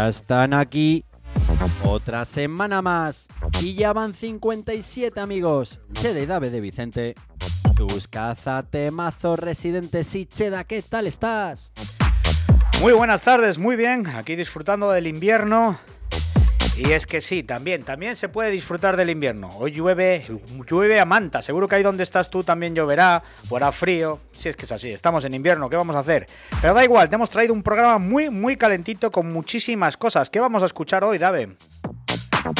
Ya están aquí. Otra semana más. Y ya van 57 amigos. Cheda y Dave de Vicente. Tus cazatemazos residentes y Cheda, ¿qué tal estás? Muy buenas tardes, muy bien. Aquí disfrutando del invierno. Y es que sí, también, también se puede disfrutar del invierno. Hoy llueve, llueve a manta. Seguro que ahí donde estás tú también lloverá, hará frío. Si es que es así, estamos en invierno, ¿qué vamos a hacer? Pero da igual, te hemos traído un programa muy, muy calentito con muchísimas cosas. ¿Qué vamos a escuchar hoy, Dave?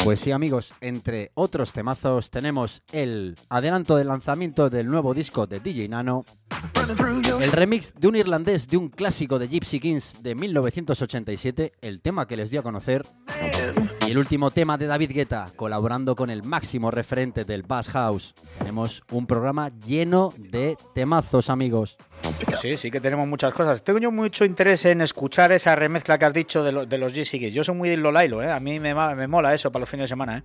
Pues sí, amigos, entre otros temazos tenemos el adelanto del lanzamiento del nuevo disco de DJ Nano, el remix de un irlandés de un clásico de Gypsy Kings de 1987, el tema que les dio a conocer, y el último tema de David Guetta, colaborando con el máximo referente del Bass House. Tenemos un programa lleno de temazos, amigos. Sí, sí que tenemos muchas cosas. Tengo yo mucho interés en escuchar esa remezcla que has dicho de, de los Gypsy Kings. Yo soy muy de Lolailo, ¿eh? A mí me, me mola eso para los fines de semana, ¿eh?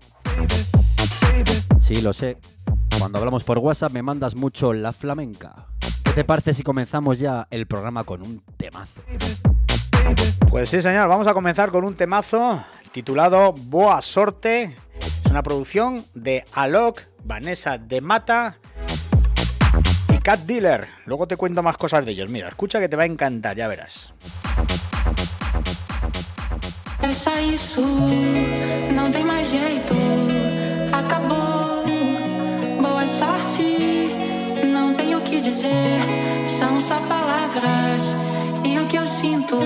Sí, lo sé. Cuando hablamos por WhatsApp me mandas mucho la flamenca. ¿Qué te parece si comenzamos ya el programa con un temazo? Pues sí, señor, vamos a comenzar con un temazo titulado Boa Sorte. Es una producción de Alok, Vanessa de Mata y Cat Dealer. Luego te cuento más cosas de ellos. Mira, escucha que te va a encantar, ya verás. Só isso, não tem mais jeito. Dizer. São só palavras. E o que eu sinto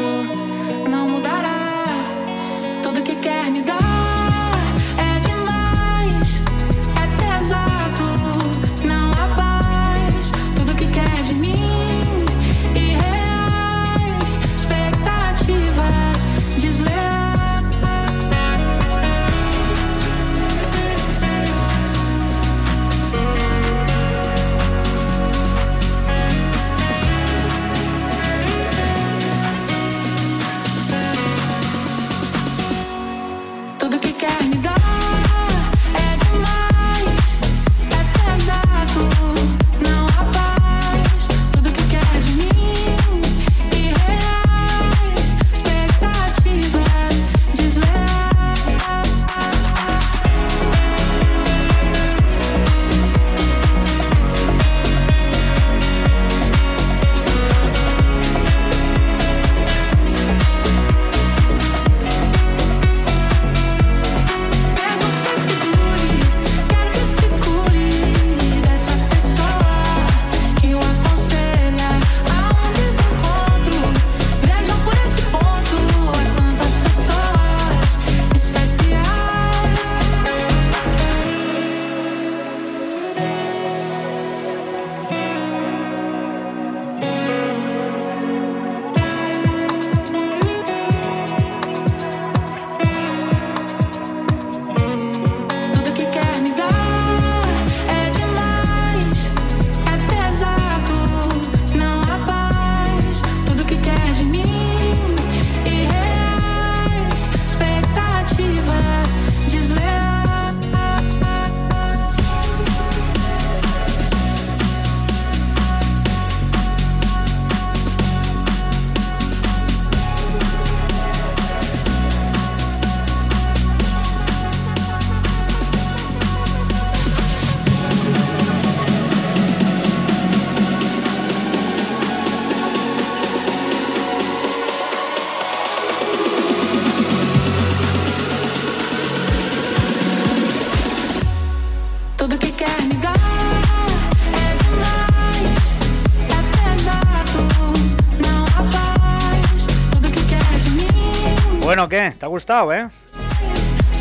Bueno, ¿qué? ¿Te ha gustado, eh?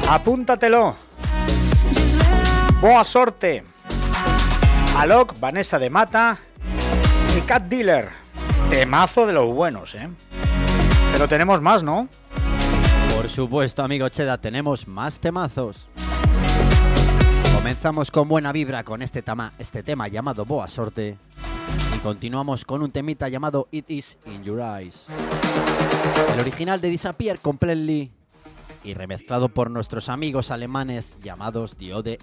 Apúntatelo. Boa Sorte. Alok, Vanessa de Mata y Cat Dealer. Temazo de los buenos, ¿eh? Pero tenemos más, ¿no? Por supuesto, amigo Cheda, tenemos más temazos. Comenzamos con buena vibra con este, tama- este tema llamado Boa Sorte. Continuamos con un temita llamado It Is In Your Eyes. El original de Disappear Completely. Y remezclado por nuestros amigos alemanes llamados The Ode.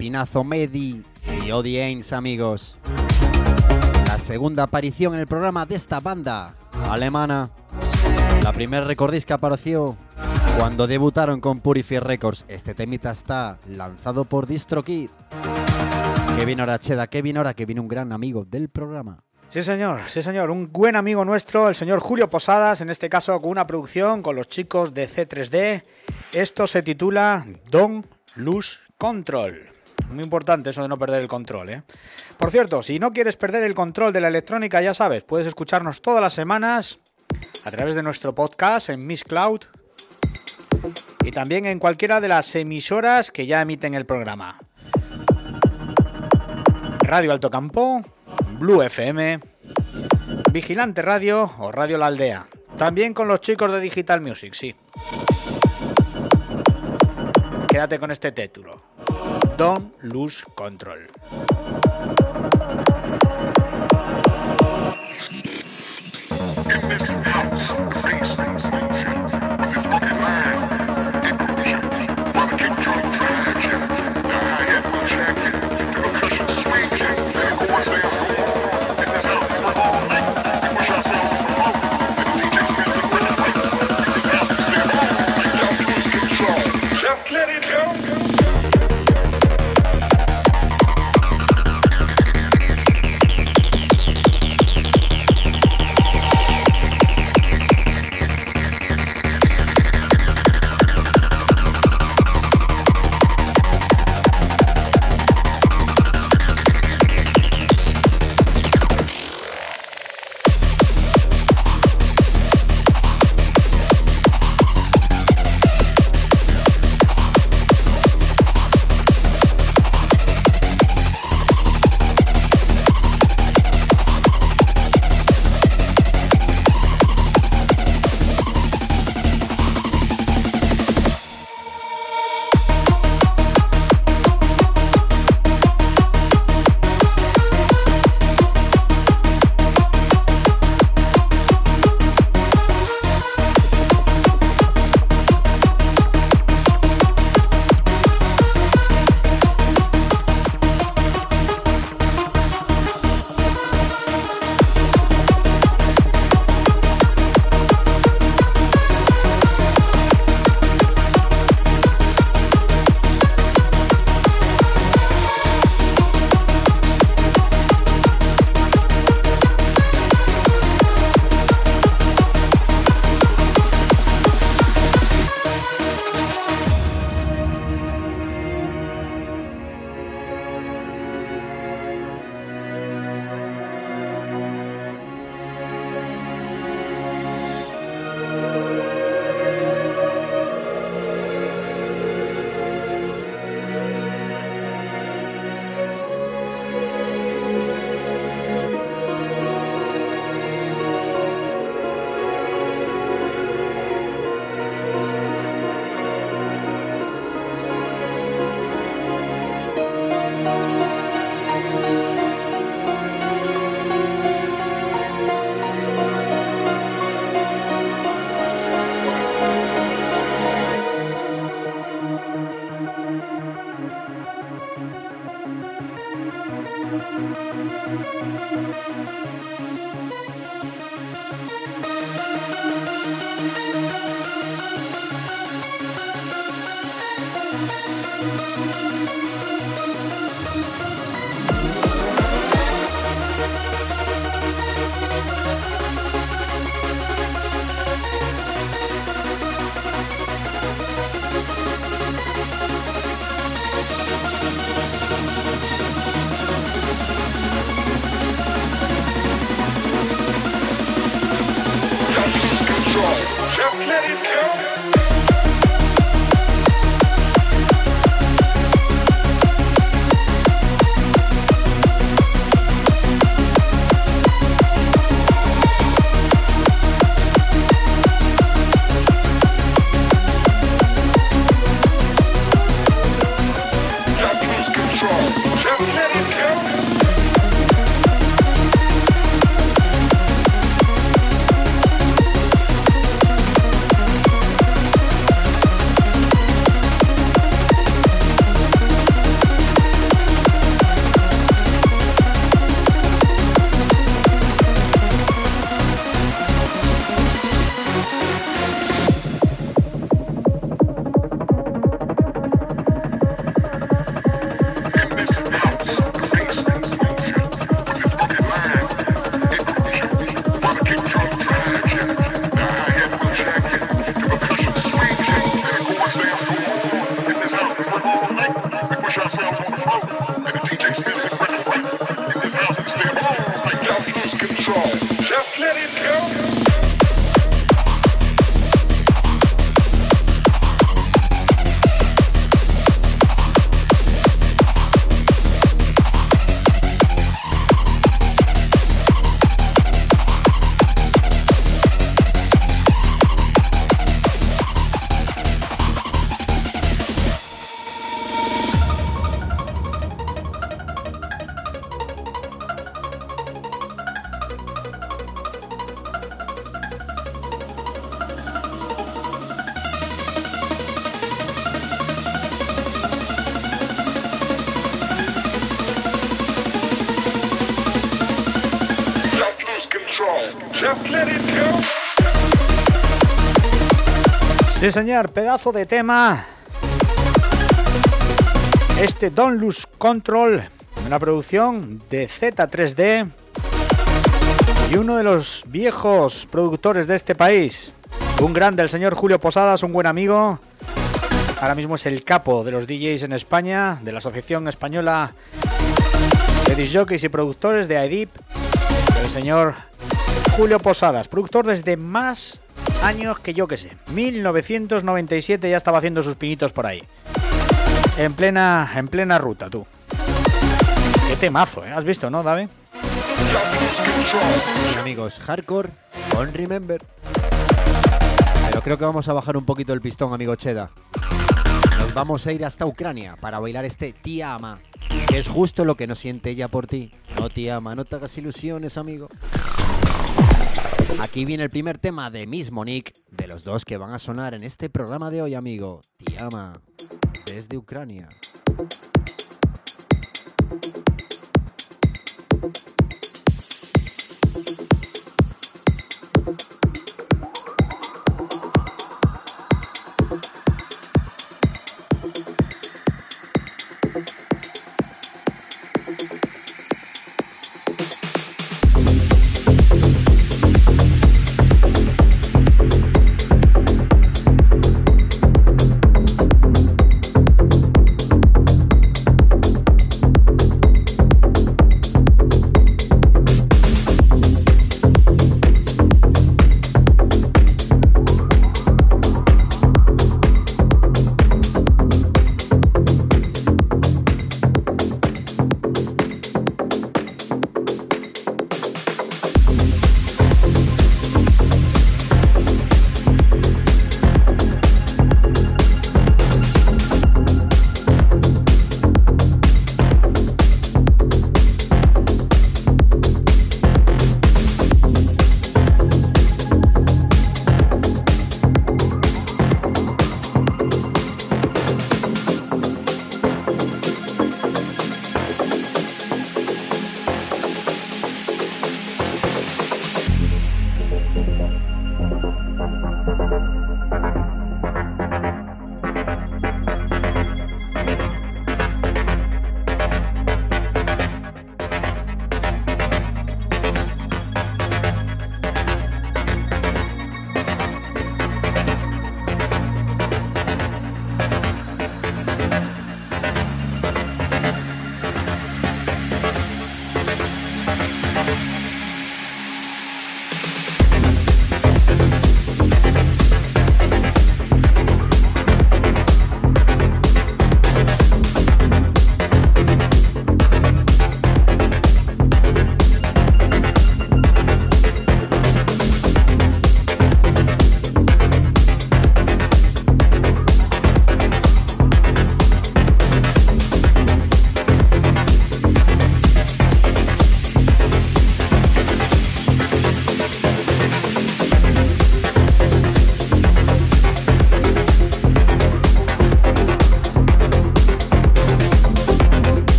Pepinazo Medi y Odi Ains, amigos. La segunda aparición en el programa de esta banda alemana. La primera recordis que apareció cuando debutaron con Purify Records. Este temita está lanzado por DistroKid. Kevin Cheda, Kevin Hora, que viene un gran amigo del programa. Sí, señor, sí, señor. Un buen amigo nuestro, el señor Julio Posadas, en este caso con una producción con los chicos de C3D. Esto se titula Don Lose Control. Muy importante eso de no perder el control, ¿eh? Por cierto, si no quieres perder el control de la electrónica, ya sabes, puedes escucharnos todas las semanas a través de nuestro podcast en Miss Cloud y también en cualquiera de las emisoras que ya emiten el programa. Radio Alto Campo, Blue FM, Vigilante Radio o Radio La Aldea. También con los chicos de Digital Music, sí. Quédate con este título. Don't lose control. Sí, señor, pedazo de tema. Este Don't Lose Control, una producción de Z3D y uno de los viejos productores de este país. Un grande, el señor Julio Posadas, un buen amigo. Ahora mismo es el capo de los DJs en España, de la Asociación Española de DJs y Productores de AEDIP. El señor Julio Posadas, productor desde más años que yo que sé. 1997 ya estaba haciendo sus pinitos por ahí. En plena, en plena ruta, tú. Qué temazo, ¿eh? ¿Has visto, no, Dave? amigos, hardcore on Remember. Pero creo que vamos a bajar un poquito el pistón, amigo Cheda. Nos vamos a ir hasta Ucrania para bailar este Tía Ama, que es justo lo que no siente ella por ti. No, Tía Ama, no te hagas ilusiones, amigo. Aquí viene el primer tema de Miss Monique, de los dos que van a sonar en este programa de hoy, amigo. Tiama, desde Ucrania.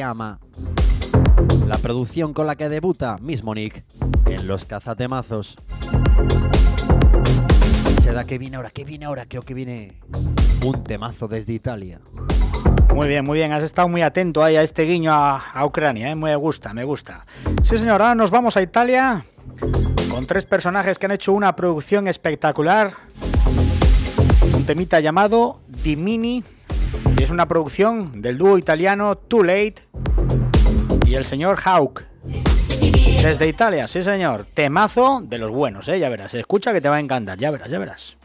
Tiama. La producción con la que debuta Mismo Nick en los cazatemazos. que viene ahora? ¿Qué viene ahora? Creo que viene un temazo desde Italia. Muy bien, muy bien. Has estado muy atento ahí a este guiño a, Ucrania. ¿eh? Me gusta, me gusta. Sí, señor. Ahora nos vamos a Italia con tres personajes que han hecho una producción espectacular. Un temita llamado Dimini. Y es una producción del dúo italiano Too Late y el señor Hawk. Desde Italia, sí señor. Temazo de los buenos, ¿eh? Ya verás. Escucha que te va a encantar. Ya verás, ya verás.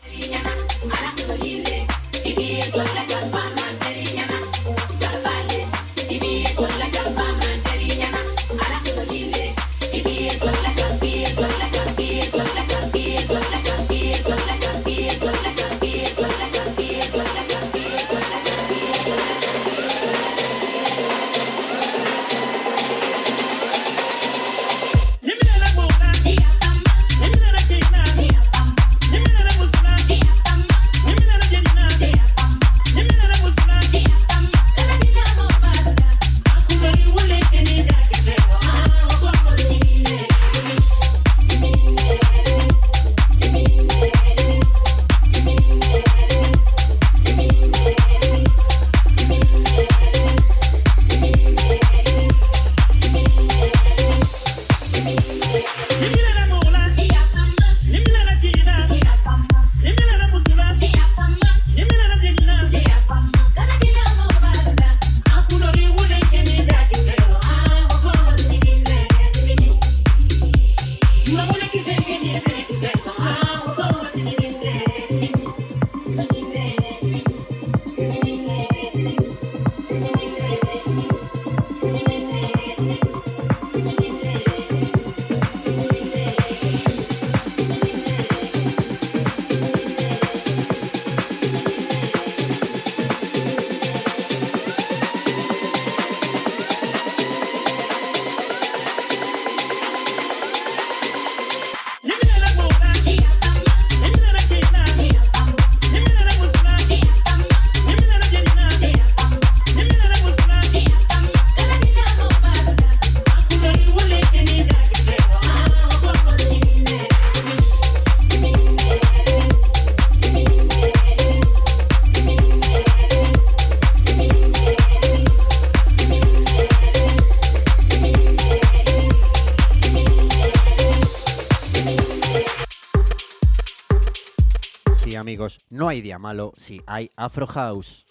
No hay día malo si hay Afro House.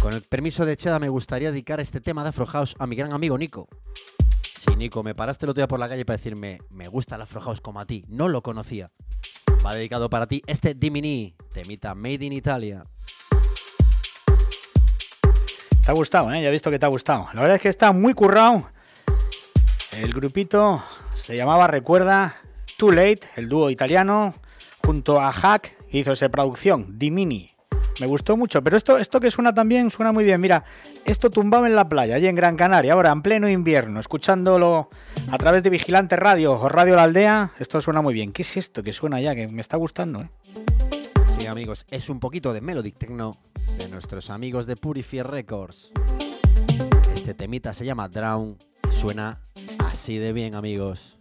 Con el permiso de Cheda me gustaría dedicar este tema de Afro House a mi gran amigo Nico. Sí, Nico, me paraste el otro día por la calle para decirme, me gusta el Afro House como a ti, no lo conocía. Va dedicado para ti este Dimini, temita Made in Italia. Te ha gustado, ¿eh? Ya he visto que te ha gustado. La verdad es que está muy currado. El grupito se llamaba, recuerda, Too Late, el dúo italiano, junto a Hack hizo esa producción, Dimini. Me gustó mucho, pero esto, esto que suena también suena muy bien. Mira, esto tumbaba en la playa, allí en Gran Canaria, ahora en pleno invierno, escuchándolo a través de Vigilante Radio o Radio La Aldea, esto suena muy bien. ¿Qué es esto que suena ya? Que me está gustando, ¿eh? Sí, amigos, es un poquito de Melodic Techno de nuestros amigos de Purifier Records. Este temita se llama Drown, suena así de bien, amigos.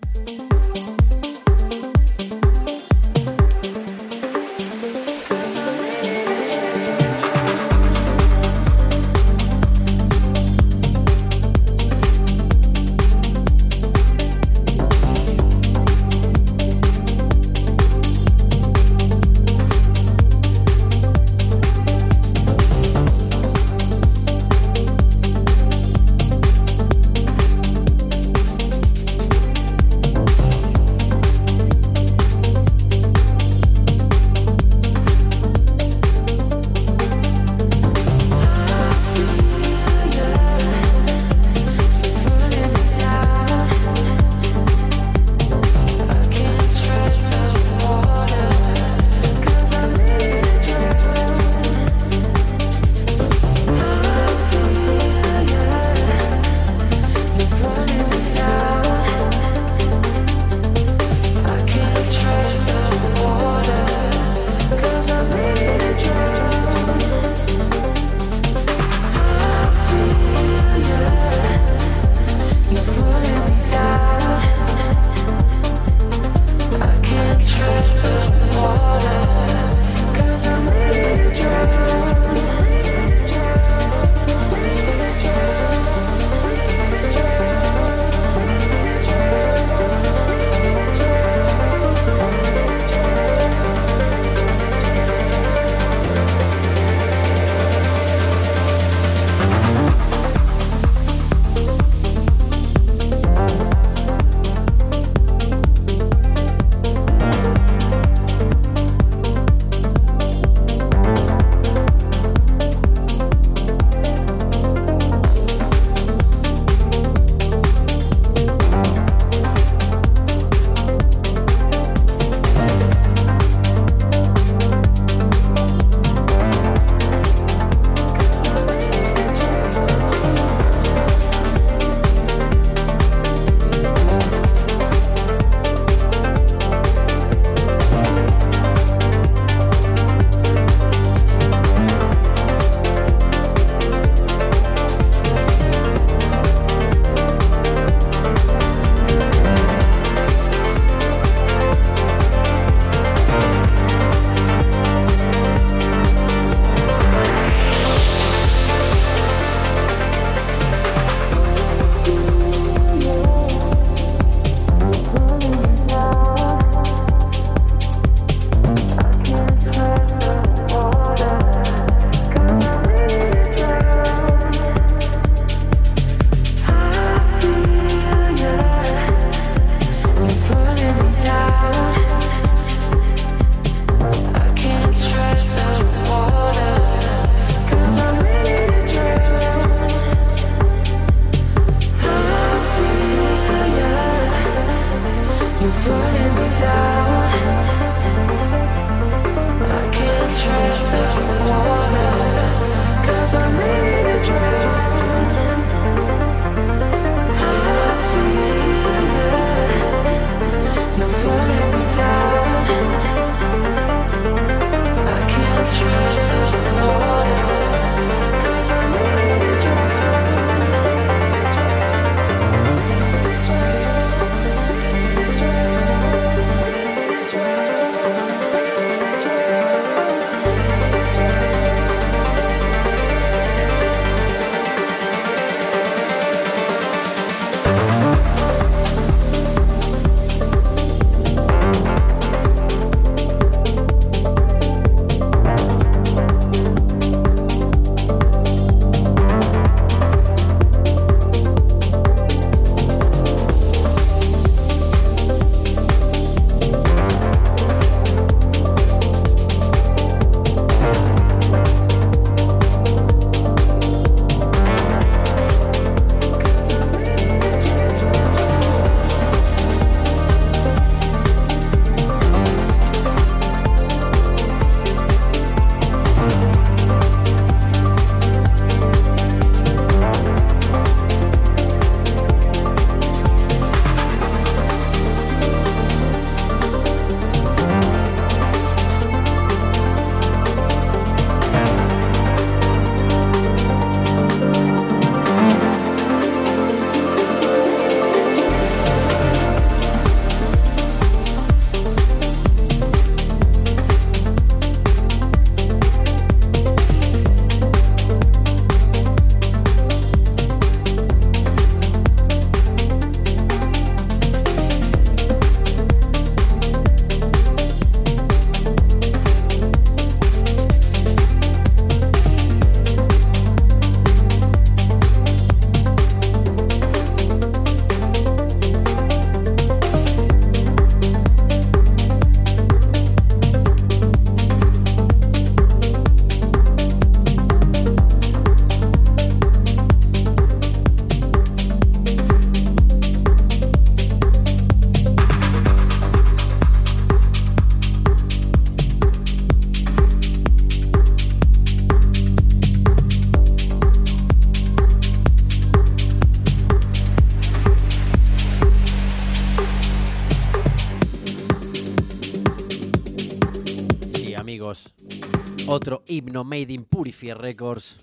Otro himno made in Purifier Records.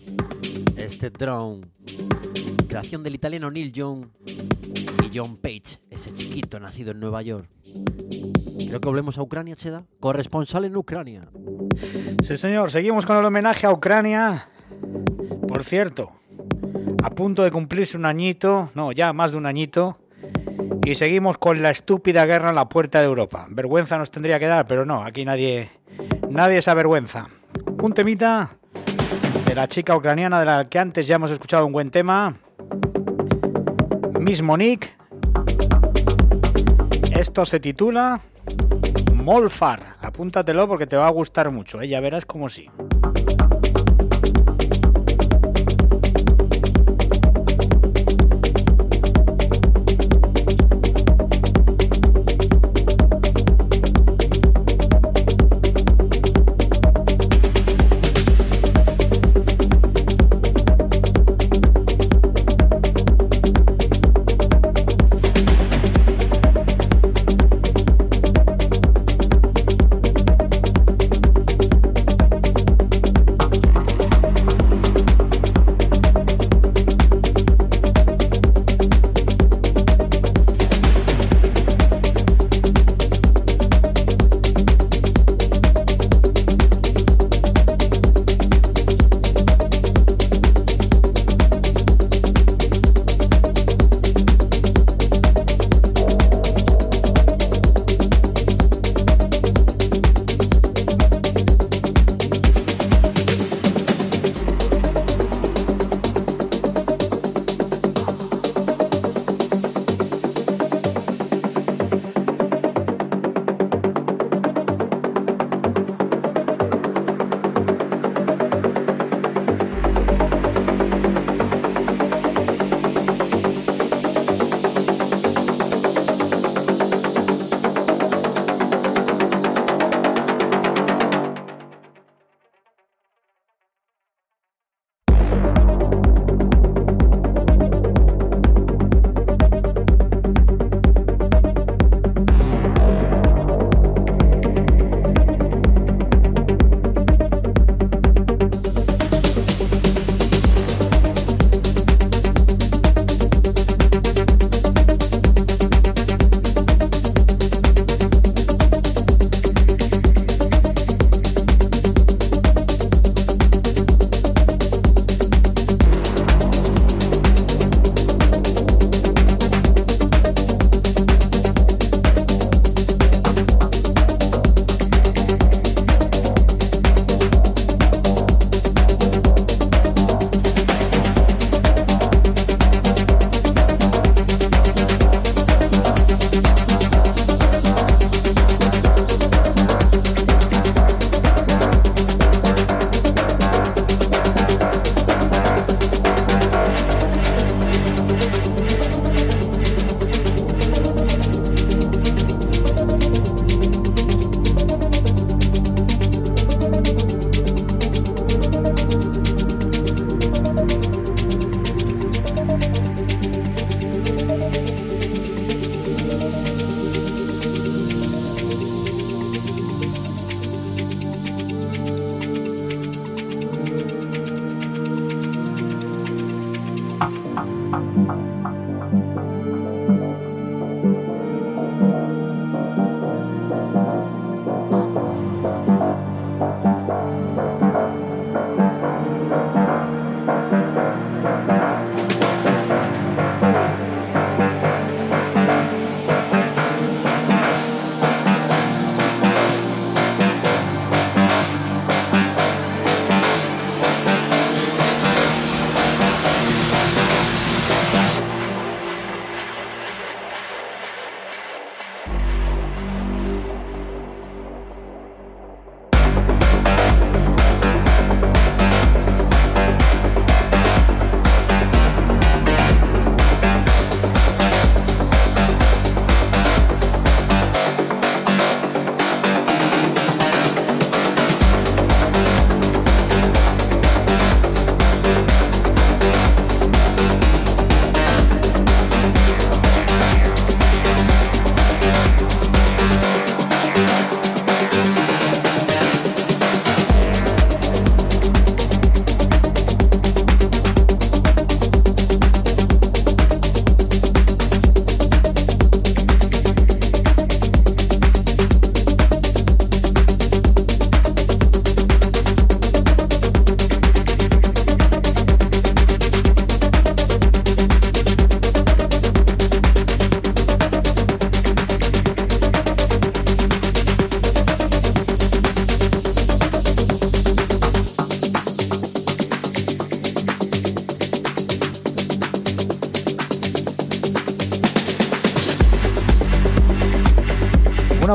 Este drone. Creación del italiano Neil Young y John Page, ese chiquito nacido en Nueva York. Creo que volvemos a Ucrania, Cheda. Corresponsal en Ucrania. Sí, señor. Seguimos con el homenaje a Ucrania. Por cierto, a punto de cumplirse un añito, no, ya más de un añito, y seguimos con la estúpida guerra en la puerta de Europa. Vergüenza nos tendría que dar, pero no, aquí nadie, nadie se avergüenza. Un temita de la chica ucraniana de la que antes ya hemos escuchado un buen tema. Miss Monique. Esto se titula Molfar. Apúntatelo porque te va a gustar mucho, ya verás como sí.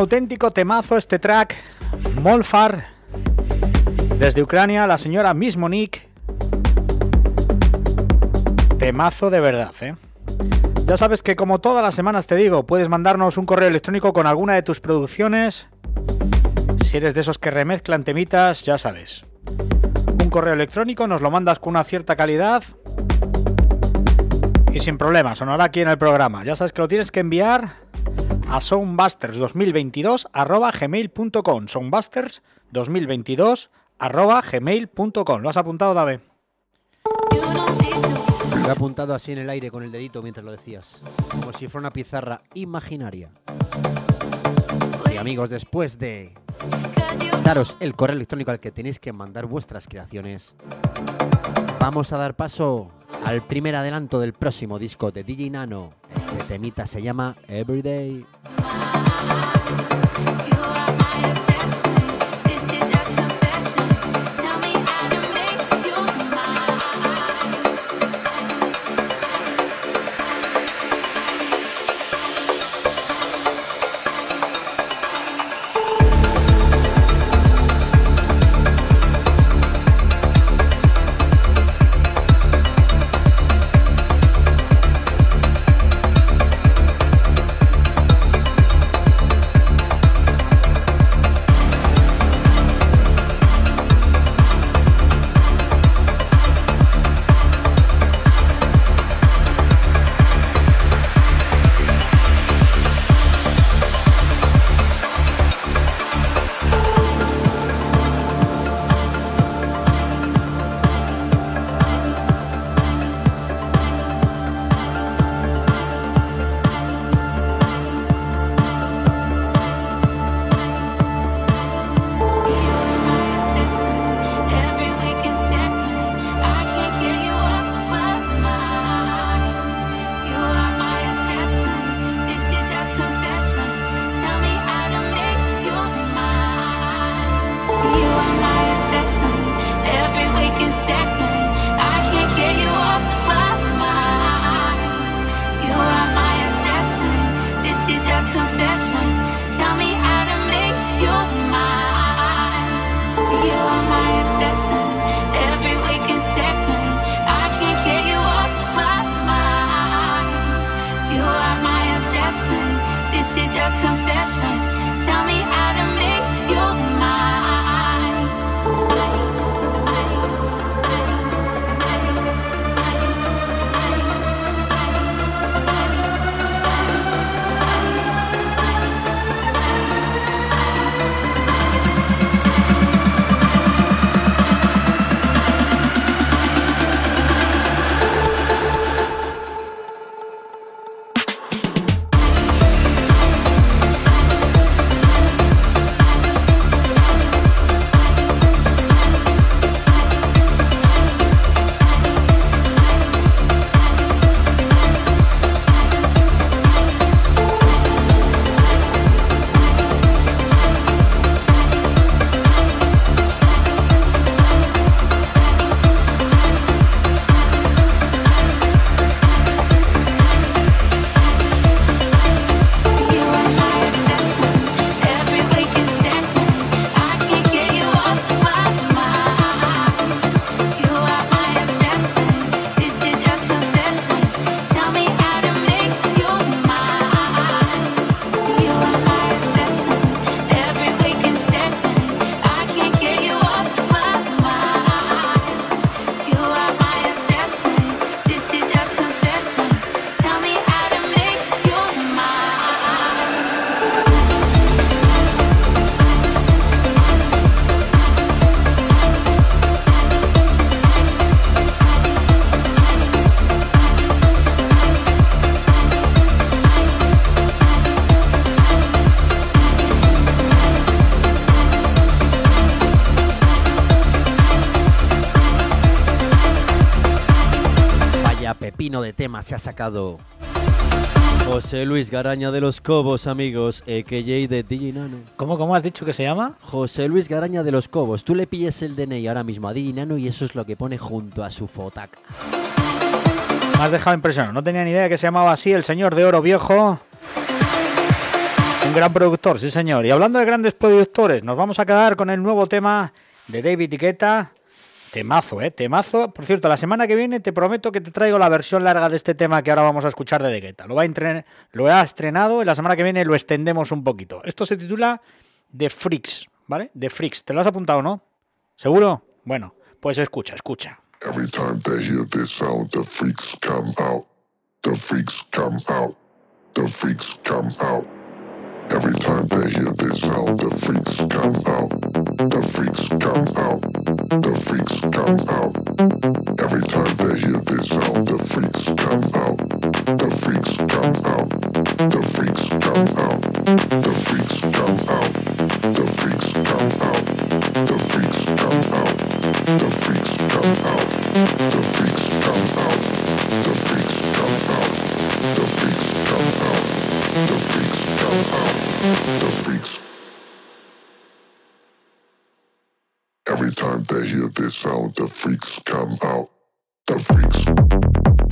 Auténtico temazo este track. Molfar. Desde Ucrania, la señora Miss Monique. Temazo de verdad, ¿eh? Ya sabes que como todas las semanas te digo, puedes mandarnos un correo electrónico con alguna de tus producciones. Si eres de esos que remezclan temitas, ya sabes. Un correo electrónico, nos lo mandas con una cierta calidad. Y sin problema, sonará aquí en el programa. Ya sabes que lo tienes que enviar a soundbusters2022 Soundbusters2022 gmail.com. ¿Lo has apuntado, Dave? Lo he apuntado así en el aire con el dedito mientras lo decías. Como si fuera una pizarra imaginaria. Sí, amigos, después de daros el correo electrónico al que tenéis que mandar vuestras creaciones, vamos a dar paso al primer adelanto del próximo disco de DJ Nano. Temita se llama Everyday. Se ha sacado José Luis Garaña de los Cobos, amigos, AKJ de DJ Nano. ¿Cómo, ¿Cómo has dicho que se llama? José Luis Garaña de los Cobos. Tú le pilles el DNI ahora mismo a DJ Nano y eso es lo que pone junto a su fotac. Me has dejado impresionado. No tenía ni idea que se llamaba así el señor de oro viejo. Un gran productor, sí señor. Y hablando de grandes productores, nos vamos a quedar con el nuevo tema de David Guetta. Temazo, ¿eh? Temazo. Por cierto, la semana que viene te prometo que te traigo la versión larga de este tema que ahora vamos a escuchar de Guetta. Lo, va a lo ha estrenado y la semana que viene lo extendemos un poquito. Esto se titula The Freaks, ¿vale? The Freaks. ¿Te lo has apuntado, no? ¿Seguro? Bueno, pues escucha, escucha. Every time they hear this sound, the freaks come out. The freaks come out. The freaks come out. Every time they hear this sound, the freaks come out. The freaks time they hear this sound, the freaks come out. The freaks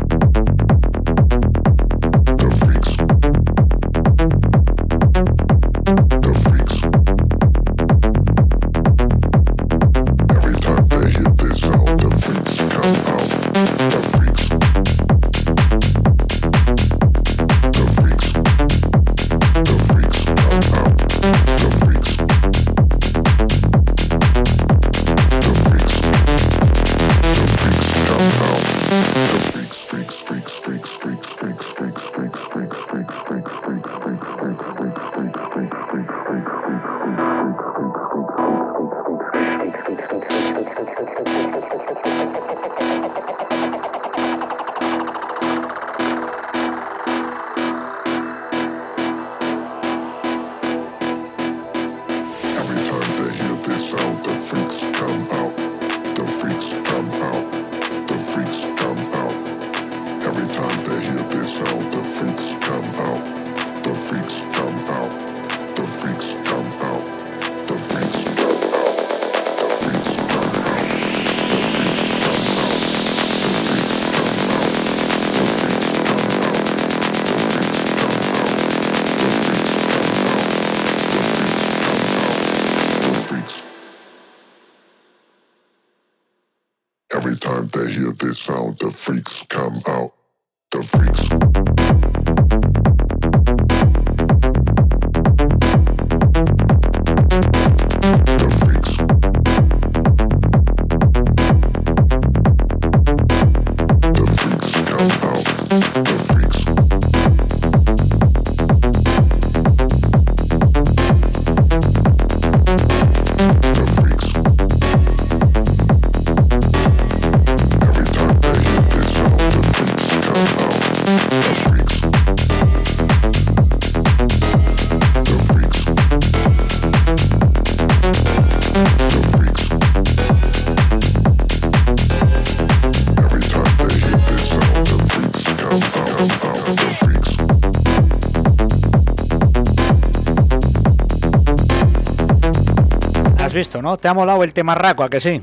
¿no? ¿Te ha molado el tema raco, a que sí?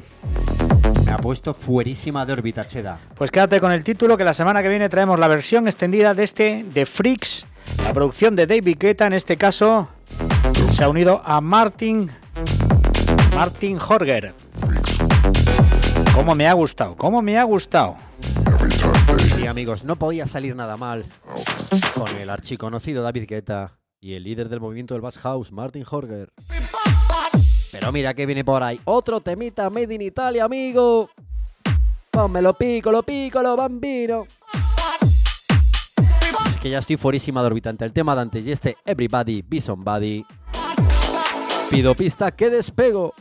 Me ha puesto fuerísima de órbita, Cheda. Pues quédate con el título que la semana que viene traemos la versión extendida de este The Freaks, la producción de David Guetta, en este caso se ha unido a Martin Martin Horger. ¿Cómo me ha gustado? ¿Cómo me ha gustado? Sí, amigos, no podía salir nada mal con el archiconocido David Guetta y el líder del movimiento del Bass House, Martin Horger. Pero mira que viene por ahí. Otro temita made in Italia, amigo. Pónmelo piccolo, piccolo, bambino. Es que ya estoy fuerísima de orbitante. El tema de antes y este Everybody Be Somebody. Pido pista que despego.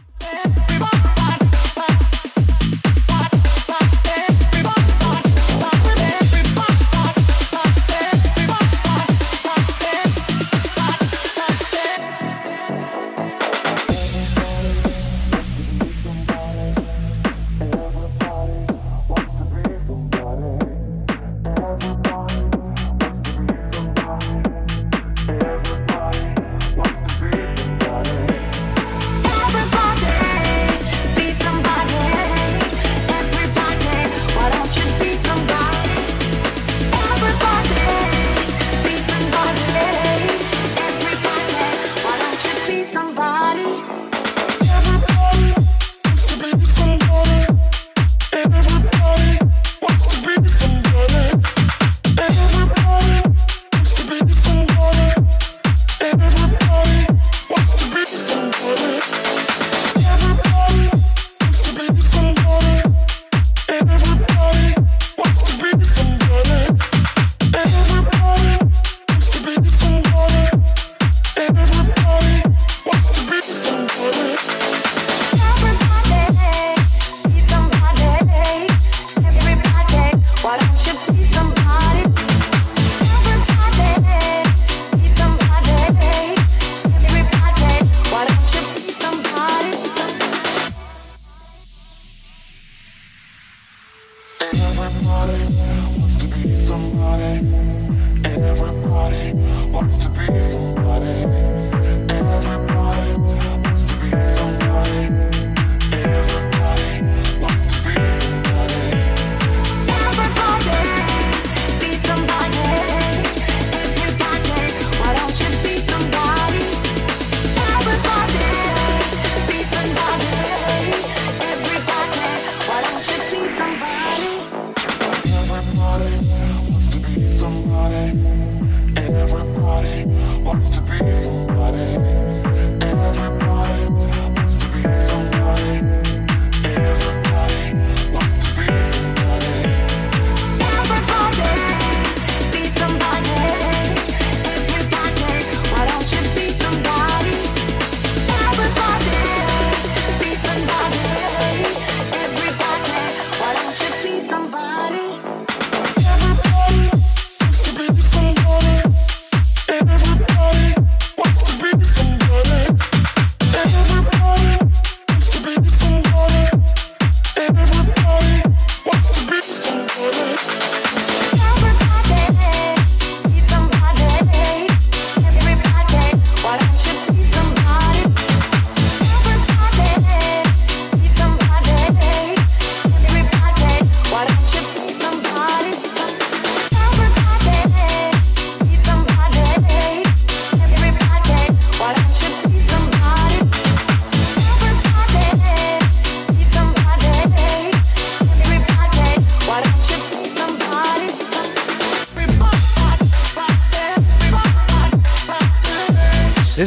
what's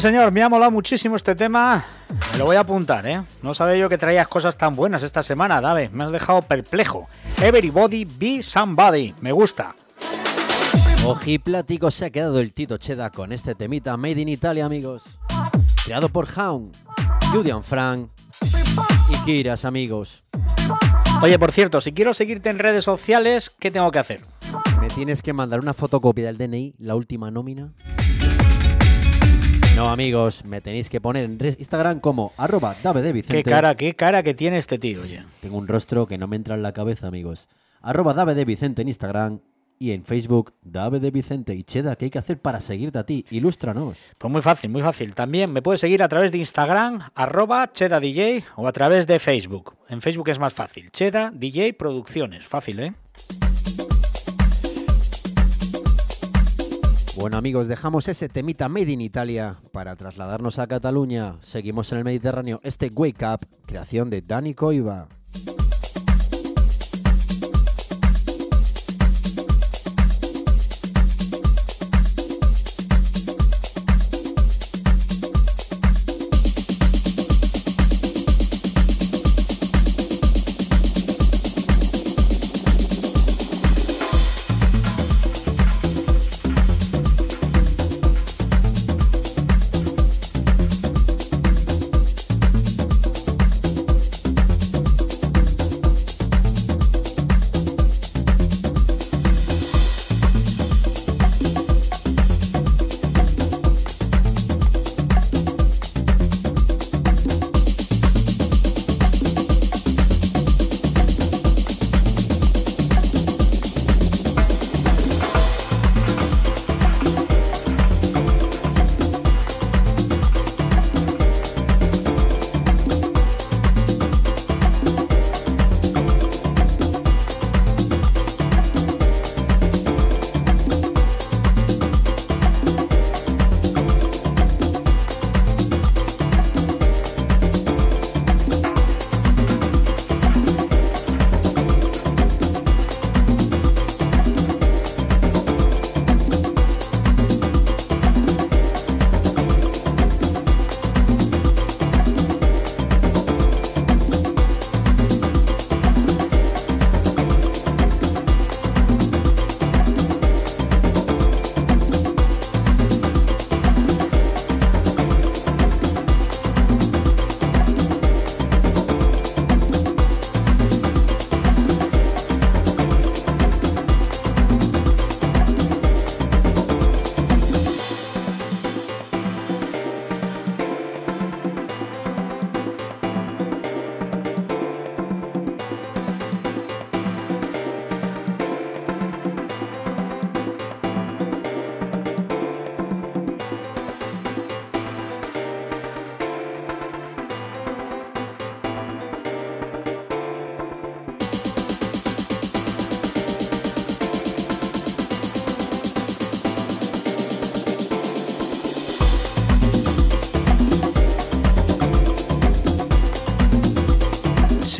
Sí, señor, me ha molado muchísimo este tema. Me lo voy a apuntar, ¿eh? No sabía yo que traías cosas tan buenas esta semana, Dave. Me has dejado perplejo. Everybody be somebody. Me gusta. Ojiplático se ha quedado el Tito Cheda con este temita Made in Italia, amigos. Creado por Hound, Julian Frank y Kiras, amigos. Oye, por cierto, si quiero seguirte en redes sociales, ¿qué tengo que hacer? Me tienes que mandar una fotocopia del DNI, la última nómina. No, amigos, me tenéis que poner en Instagram como arroba Vicente. Qué cara, qué cara que tiene este tío, oye. Tengo un rostro que no me entra en la cabeza, amigos. Arroba Vicente en Instagram y en Facebook, Dave de Vicente y Cheda, ¿qué hay que hacer para seguirte a ti? Ilústranos. Pues muy fácil, muy fácil. También me puedes seguir a través de Instagram, arroba Cheda DJ, o a través de Facebook. En Facebook es más fácil. Cheda DJ Producciones. Fácil, ¿eh? Bueno amigos, dejamos ese temita Made in Italia para trasladarnos a Cataluña. Seguimos en el Mediterráneo. Este Wake Up, creación de Dani Coiva.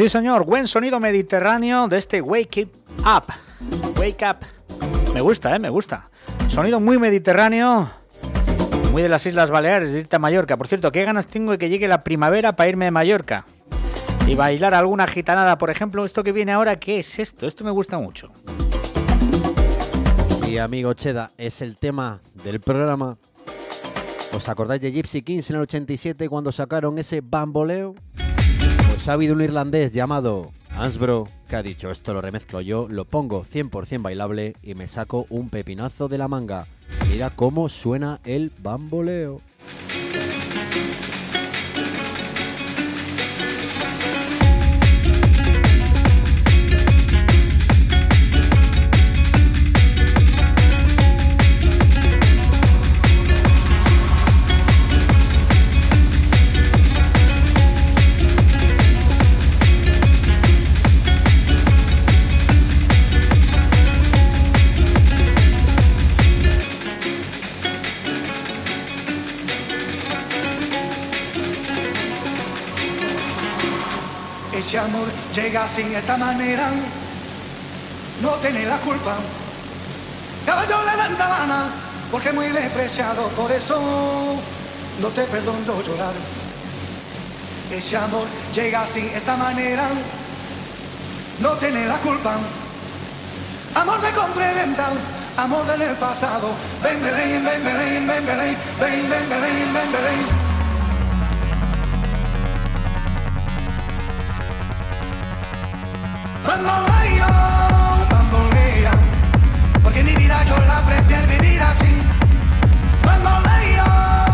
Sí, señor, buen sonido mediterráneo de este Wake Up. Wake Up. Me gusta, ¿eh? Me gusta. Sonido muy mediterráneo, muy de las Islas Baleares, de a Mallorca. Por cierto, qué ganas tengo de que llegue la primavera para irme de Mallorca. Y bailar alguna gitanada, por ejemplo. Esto que viene ahora, ¿qué es esto? Esto me gusta mucho. Sí, amigo Cheda, es el tema del programa. ¿Os acordáis de Gypsy Kings en el 87 cuando sacaron ese bamboleo? Ha habido un irlandés llamado Ansbro que ha dicho esto lo remezclo yo, lo pongo 100% bailable y me saco un pepinazo de la manga. Mira cómo suena el bamboleo. llega sin esta manera, no tiene la culpa. Caballo le dan sabana, porque muy despreciado, por eso no te perdono llorar. Ese amor llega sin esta manera, no tiene la culpa. Amor de compra y venta, amor del pasado. Ven, Belén, ven, Belén, ven, Belén, ven, ven, Belén, ven, Bamboleo, bambolea, porque mi vida yo la prefiero vivir así. Bamboleo.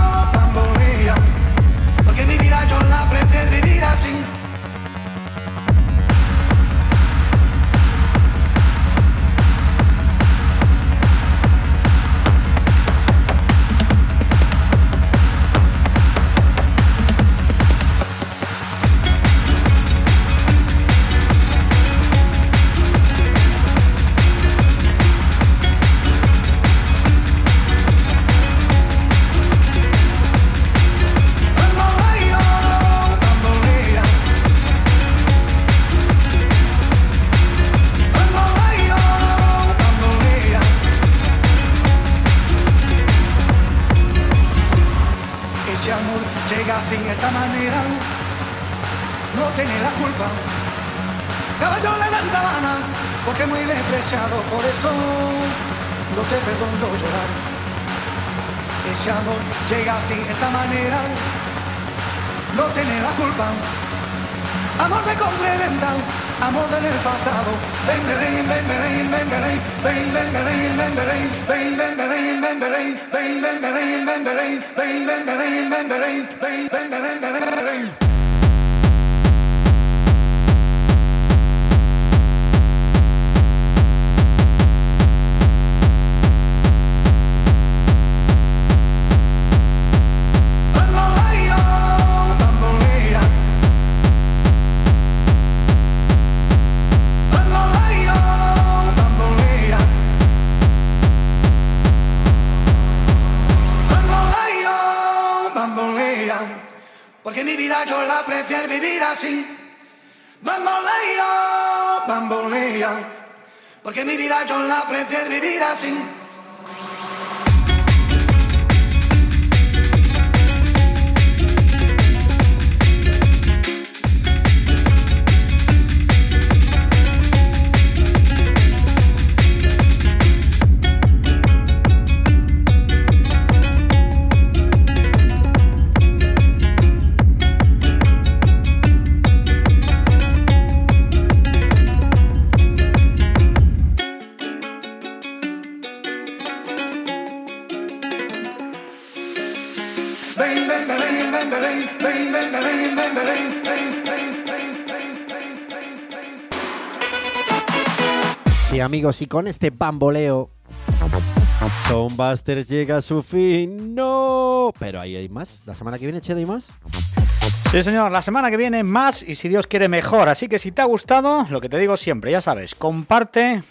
Amigos, y con este bamboleo. Soundbuster llega a su fin. ¡No! Pero ahí hay más. La semana que viene, Cheda, hay más. Sí, señor, la semana que viene más y si Dios quiere mejor. Así que si te ha gustado, lo que te digo siempre, ya sabes, comparte,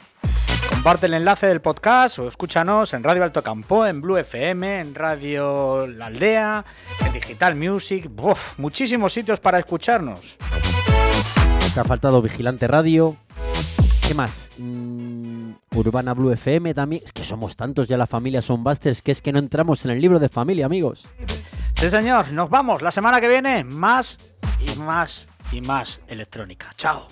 comparte el enlace del podcast o escúchanos en Radio Alto Campo, en Blue FM, en Radio La Aldea, en Digital Music, ¡buf! muchísimos sitios para escucharnos. Te ha faltado Vigilante Radio. ¿Qué más? Mm, Urbana Blue FM también. Es que somos tantos ya la familia Soundbusters que es que no entramos en el libro de familia, amigos. Sí, señor, nos vamos la semana que viene, más y más y más electrónica. Chao.